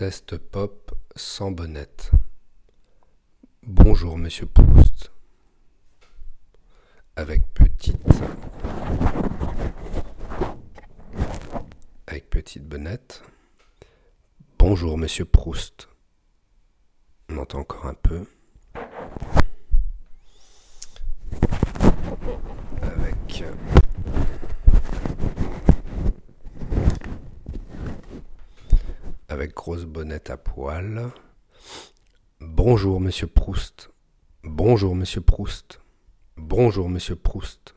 Test pop sans bonnette. Bonjour Monsieur Proust. Avec petite. Avec petite bonnette. Bonjour Monsieur Proust. On entend encore un peu. Avec. Avec grosse bonnette à poil. Bonjour Monsieur Proust. Bonjour Monsieur Proust. Bonjour Monsieur Proust.